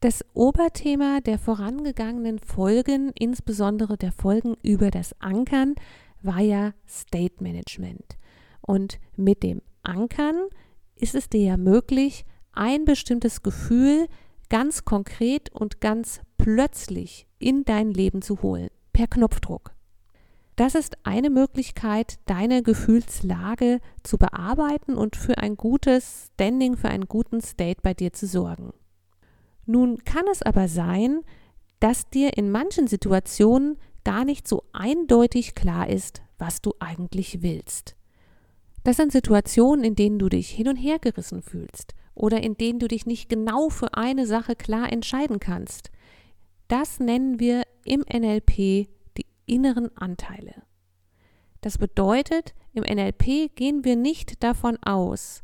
Das Oberthema der vorangegangenen Folgen, insbesondere der Folgen über das Ankern, war ja State Management. Und mit dem Ankern ist es dir ja möglich, ein bestimmtes Gefühl ganz konkret und ganz plötzlich in dein Leben zu holen, per Knopfdruck. Das ist eine Möglichkeit, deine Gefühlslage zu bearbeiten und für ein gutes Standing, für einen guten State bei dir zu sorgen. Nun kann es aber sein, dass dir in manchen Situationen gar nicht so eindeutig klar ist, was du eigentlich willst. Das sind Situationen, in denen du dich hin und her gerissen fühlst oder in denen du dich nicht genau für eine Sache klar entscheiden kannst. Das nennen wir im NLP die inneren Anteile. Das bedeutet, im NLP gehen wir nicht davon aus,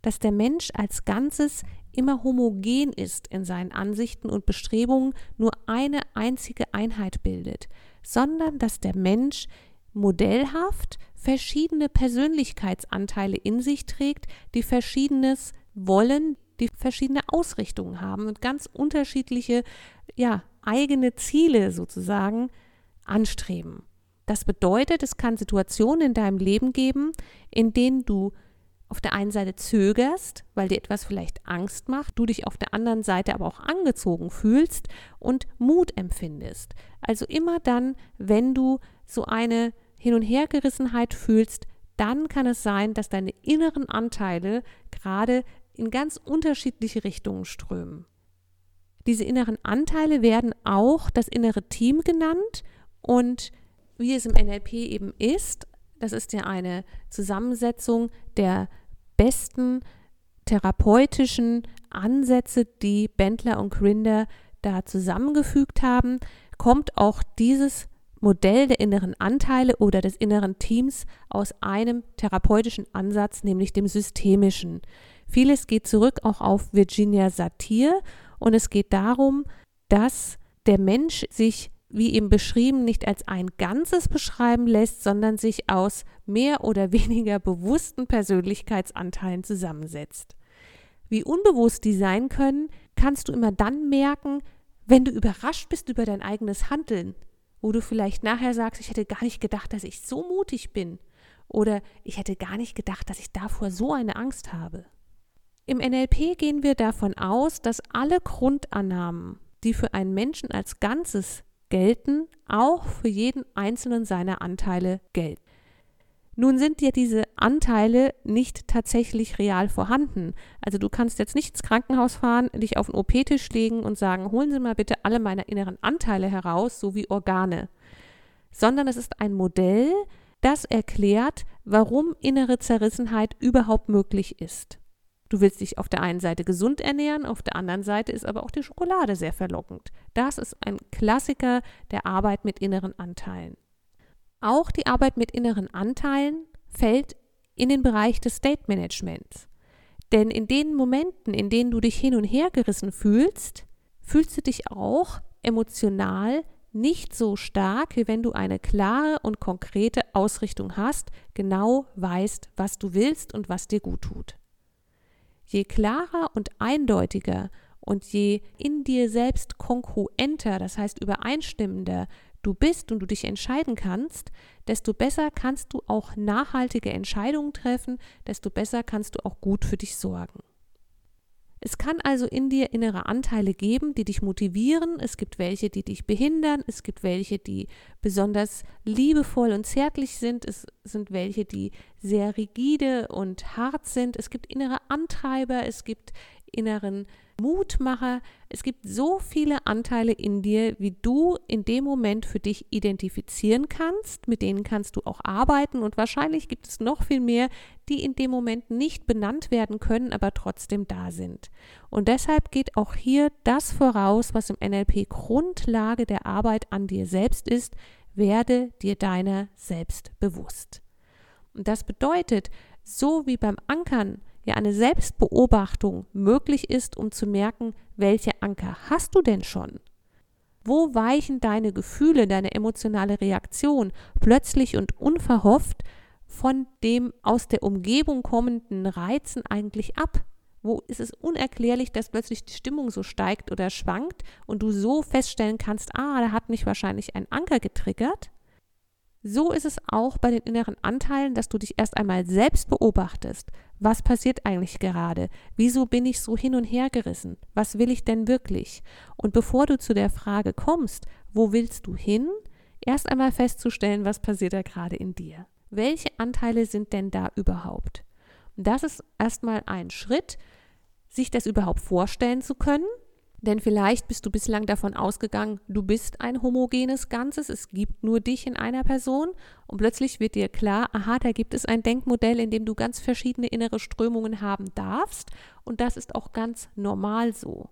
dass der Mensch als Ganzes immer homogen ist in seinen Ansichten und Bestrebungen, nur eine einzige Einheit bildet, sondern dass der Mensch modellhaft verschiedene Persönlichkeitsanteile in sich trägt, die verschiedenes wollen, die verschiedene Ausrichtungen haben und ganz unterschiedliche, ja, eigene Ziele sozusagen anstreben. Das bedeutet, es kann Situationen in deinem Leben geben, in denen du auf der einen Seite zögerst, weil dir etwas vielleicht Angst macht, du dich auf der anderen Seite aber auch angezogen fühlst und Mut empfindest. Also immer dann, wenn du so eine Hin- und Hergerissenheit fühlst, dann kann es sein, dass deine inneren Anteile gerade in ganz unterschiedliche Richtungen strömen. Diese inneren Anteile werden auch das innere Team genannt und wie es im NLP eben ist, das ist ja eine Zusammensetzung der besten therapeutischen Ansätze, die Bentler und Grinder da zusammengefügt haben, kommt auch dieses Modell der inneren Anteile oder des inneren Teams aus einem therapeutischen Ansatz, nämlich dem systemischen. Vieles geht zurück auch auf Virginia Satir und es geht darum, dass der Mensch sich wie eben beschrieben, nicht als ein Ganzes beschreiben lässt, sondern sich aus mehr oder weniger bewussten Persönlichkeitsanteilen zusammensetzt. Wie unbewusst die sein können, kannst du immer dann merken, wenn du überrascht bist über dein eigenes Handeln, wo du vielleicht nachher sagst, ich hätte gar nicht gedacht, dass ich so mutig bin oder ich hätte gar nicht gedacht, dass ich davor so eine Angst habe. Im NLP gehen wir davon aus, dass alle Grundannahmen, die für einen Menschen als Ganzes gelten, auch für jeden einzelnen seiner Anteile gelten. Nun sind dir diese Anteile nicht tatsächlich real vorhanden. Also du kannst jetzt nicht ins Krankenhaus fahren, dich auf den OP-Tisch legen und sagen, holen Sie mal bitte alle meine inneren Anteile heraus, sowie Organe. Sondern es ist ein Modell, das erklärt, warum innere Zerrissenheit überhaupt möglich ist. Du willst dich auf der einen Seite gesund ernähren, auf der anderen Seite ist aber auch die Schokolade sehr verlockend. Das ist ein Klassiker der Arbeit mit inneren Anteilen. Auch die Arbeit mit inneren Anteilen fällt in den Bereich des State Managements. Denn in den Momenten, in denen du dich hin und her gerissen fühlst, fühlst du dich auch emotional nicht so stark, wie wenn du eine klare und konkrete Ausrichtung hast, genau weißt, was du willst und was dir gut tut. Je klarer und eindeutiger und je in dir selbst kongruenter, das heißt übereinstimmender du bist und du dich entscheiden kannst, desto besser kannst du auch nachhaltige Entscheidungen treffen, desto besser kannst du auch gut für dich sorgen. Es kann also in dir innere Anteile geben, die dich motivieren. Es gibt welche, die dich behindern. Es gibt welche, die besonders liebevoll und zärtlich sind. Es sind welche, die sehr rigide und hart sind. Es gibt innere Antreiber. Es gibt inneren Mutmacher. Es gibt so viele Anteile in dir, wie du in dem Moment für dich identifizieren kannst. Mit denen kannst du auch arbeiten und wahrscheinlich gibt es noch viel mehr, die in dem Moment nicht benannt werden können, aber trotzdem da sind. Und deshalb geht auch hier das voraus, was im NLP Grundlage der Arbeit an dir selbst ist. werde dir deiner selbst bewusst. Und das bedeutet, so wie beim Ankern ja eine Selbstbeobachtung möglich ist, um zu merken, welche Anker hast du denn schon? Wo weichen deine Gefühle, deine emotionale Reaktion plötzlich und unverhofft von dem aus der Umgebung kommenden Reizen eigentlich ab? Wo ist es unerklärlich, dass plötzlich die Stimmung so steigt oder schwankt und du so feststellen kannst, ah, da hat mich wahrscheinlich ein Anker getriggert? So ist es auch bei den inneren Anteilen, dass du dich erst einmal selbst beobachtest. Was passiert eigentlich gerade? Wieso bin ich so hin und her gerissen? Was will ich denn wirklich? Und bevor du zu der Frage kommst, wo willst du hin? Erst einmal festzustellen, was passiert da gerade in dir. Welche Anteile sind denn da überhaupt? Das ist erstmal ein Schritt, sich das überhaupt vorstellen zu können denn vielleicht bist du bislang davon ausgegangen, du bist ein homogenes Ganzes, es gibt nur dich in einer Person und plötzlich wird dir klar, aha, da gibt es ein Denkmodell, in dem du ganz verschiedene innere Strömungen haben darfst und das ist auch ganz normal so.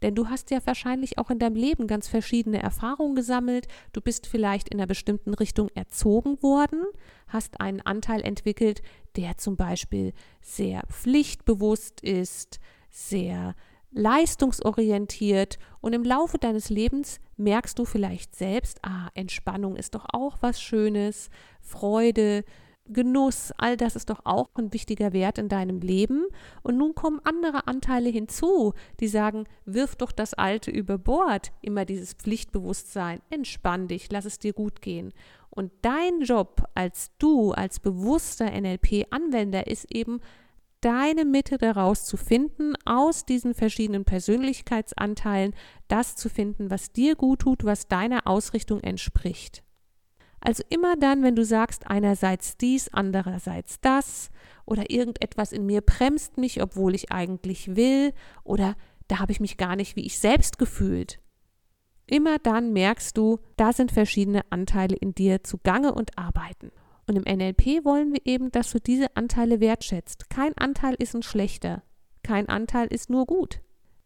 Denn du hast ja wahrscheinlich auch in deinem Leben ganz verschiedene Erfahrungen gesammelt. Du bist vielleicht in einer bestimmten Richtung erzogen worden, hast einen Anteil entwickelt, der zum Beispiel sehr pflichtbewusst ist, sehr leistungsorientiert und im Laufe deines Lebens merkst du vielleicht selbst, ah, Entspannung ist doch auch was Schönes, Freude, Genuss, all das ist doch auch ein wichtiger Wert in deinem Leben. Und nun kommen andere Anteile hinzu, die sagen, wirf doch das Alte über Bord, immer dieses Pflichtbewusstsein, entspann dich, lass es dir gut gehen. Und dein Job als du, als bewusster NLP-Anwender ist eben, deine Mitte daraus zu finden, aus diesen verschiedenen Persönlichkeitsanteilen, das zu finden, was dir gut tut, was deiner Ausrichtung entspricht. Also immer dann, wenn du sagst, einerseits dies, andererseits das, oder irgendetwas in mir bremst mich, obwohl ich eigentlich will, oder da habe ich mich gar nicht wie ich selbst gefühlt. Immer dann merkst du, da sind verschiedene Anteile in dir zugange und arbeiten. Und im NLP wollen wir eben, dass du diese Anteile wertschätzt. Kein Anteil ist ein schlechter. Kein Anteil ist nur gut.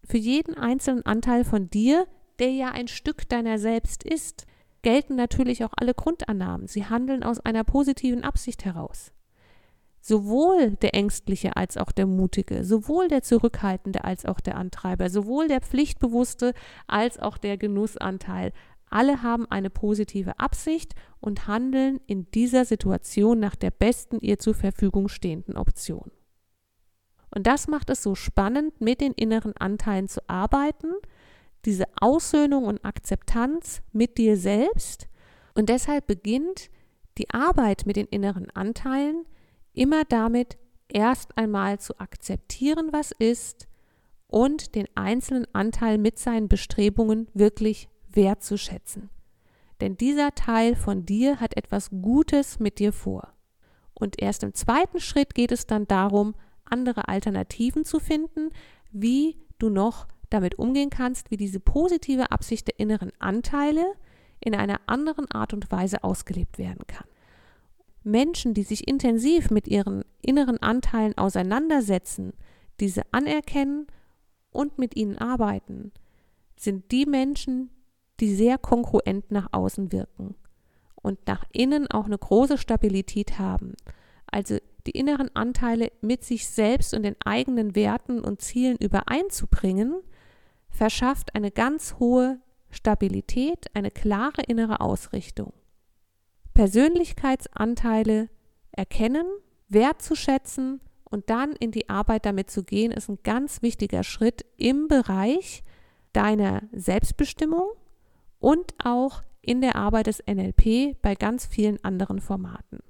Für jeden einzelnen Anteil von dir, der ja ein Stück deiner selbst ist, gelten natürlich auch alle Grundannahmen. Sie handeln aus einer positiven Absicht heraus. Sowohl der Ängstliche als auch der Mutige, sowohl der Zurückhaltende als auch der Antreiber, sowohl der Pflichtbewusste als auch der Genussanteil, alle haben eine positive Absicht und handeln in dieser Situation nach der besten ihr zur Verfügung stehenden Option. Und das macht es so spannend, mit den inneren Anteilen zu arbeiten, diese Aussöhnung und Akzeptanz mit dir selbst. Und deshalb beginnt die Arbeit mit den inneren Anteilen immer damit, erst einmal zu akzeptieren, was ist und den einzelnen Anteil mit seinen Bestrebungen wirklich wertzuschätzen. Denn dieser Teil von dir hat etwas Gutes mit dir vor. Und erst im zweiten Schritt geht es dann darum, andere Alternativen zu finden, wie du noch damit umgehen kannst, wie diese positive Absicht der inneren Anteile in einer anderen Art und Weise ausgelebt werden kann. Menschen, die sich intensiv mit ihren inneren Anteilen auseinandersetzen, diese anerkennen und mit ihnen arbeiten, sind die Menschen, die sehr kongruent nach außen wirken und nach innen auch eine große Stabilität haben. Also die inneren Anteile mit sich selbst und den eigenen Werten und Zielen übereinzubringen, verschafft eine ganz hohe Stabilität, eine klare innere Ausrichtung. Persönlichkeitsanteile erkennen, wertzuschätzen und dann in die Arbeit damit zu gehen, ist ein ganz wichtiger Schritt im Bereich deiner Selbstbestimmung, und auch in der Arbeit des NLP bei ganz vielen anderen Formaten.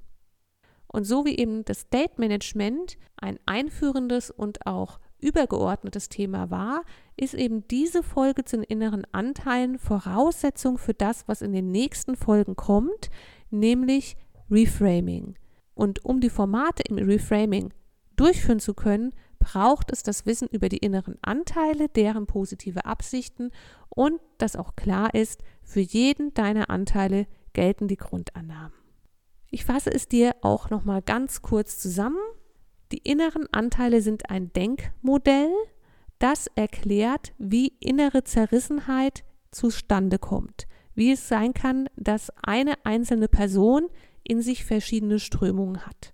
Und so wie eben das State Management ein einführendes und auch übergeordnetes Thema war, ist eben diese Folge zu den inneren Anteilen Voraussetzung für das, was in den nächsten Folgen kommt, nämlich Reframing. Und um die Formate im Reframing durchführen zu können, braucht es das Wissen über die inneren Anteile, deren positive Absichten und dass auch klar ist, für jeden deiner Anteile gelten die Grundannahmen. Ich fasse es dir auch noch mal ganz kurz zusammen. Die inneren Anteile sind ein Denkmodell, das erklärt, wie innere Zerrissenheit zustande kommt, wie es sein kann, dass eine einzelne Person in sich verschiedene Strömungen hat.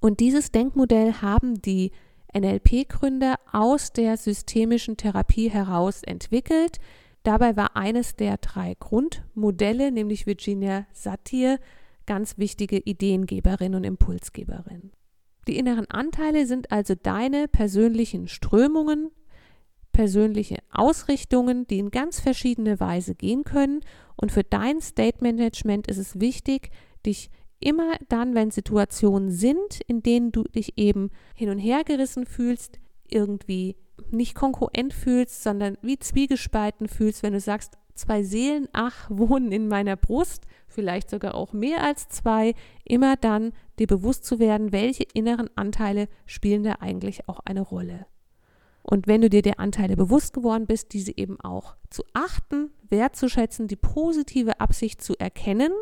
Und dieses Denkmodell haben die NLP-Gründer aus der systemischen Therapie heraus entwickelt. Dabei war eines der drei Grundmodelle, nämlich Virginia Satir, ganz wichtige Ideengeberin und Impulsgeberin. Die inneren Anteile sind also deine persönlichen Strömungen, persönliche Ausrichtungen, die in ganz verschiedene Weise gehen können. Und für dein State Management ist es wichtig, dich immer dann, wenn Situationen sind, in denen du dich eben hin und her gerissen fühlst, irgendwie nicht konkurrent fühlst, sondern wie zwiegespalten fühlst, wenn du sagst, zwei Seelen, ach, wohnen in meiner Brust, vielleicht sogar auch mehr als zwei, immer dann dir bewusst zu werden, welche inneren Anteile spielen da eigentlich auch eine Rolle. Und wenn du dir der Anteile bewusst geworden bist, diese eben auch zu achten, wertzuschätzen, die positive Absicht zu erkennen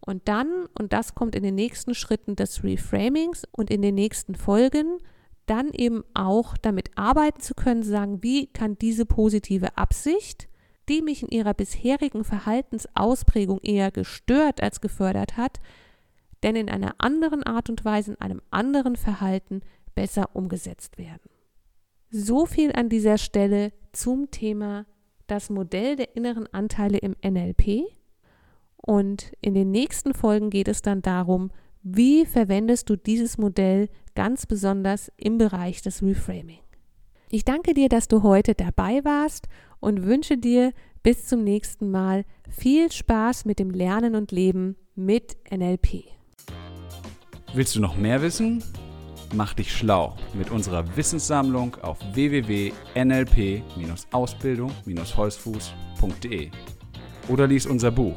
und dann, und das kommt in den nächsten Schritten des Reframings und in den nächsten Folgen, dann eben auch damit arbeiten zu können, sagen, wie kann diese positive Absicht, die mich in ihrer bisherigen Verhaltensausprägung eher gestört als gefördert hat, denn in einer anderen Art und Weise, in einem anderen Verhalten besser umgesetzt werden. So viel an dieser Stelle zum Thema das Modell der inneren Anteile im NLP. Und in den nächsten Folgen geht es dann darum, wie verwendest du dieses Modell ganz besonders im Bereich des Reframing. Ich danke dir, dass du heute dabei warst und wünsche dir bis zum nächsten Mal viel Spaß mit dem Lernen und Leben mit NLP. Willst du noch mehr wissen? Mach dich schlau mit unserer Wissenssammlung auf www.nlp-ausbildung-holzfuß.de oder lies unser Buch,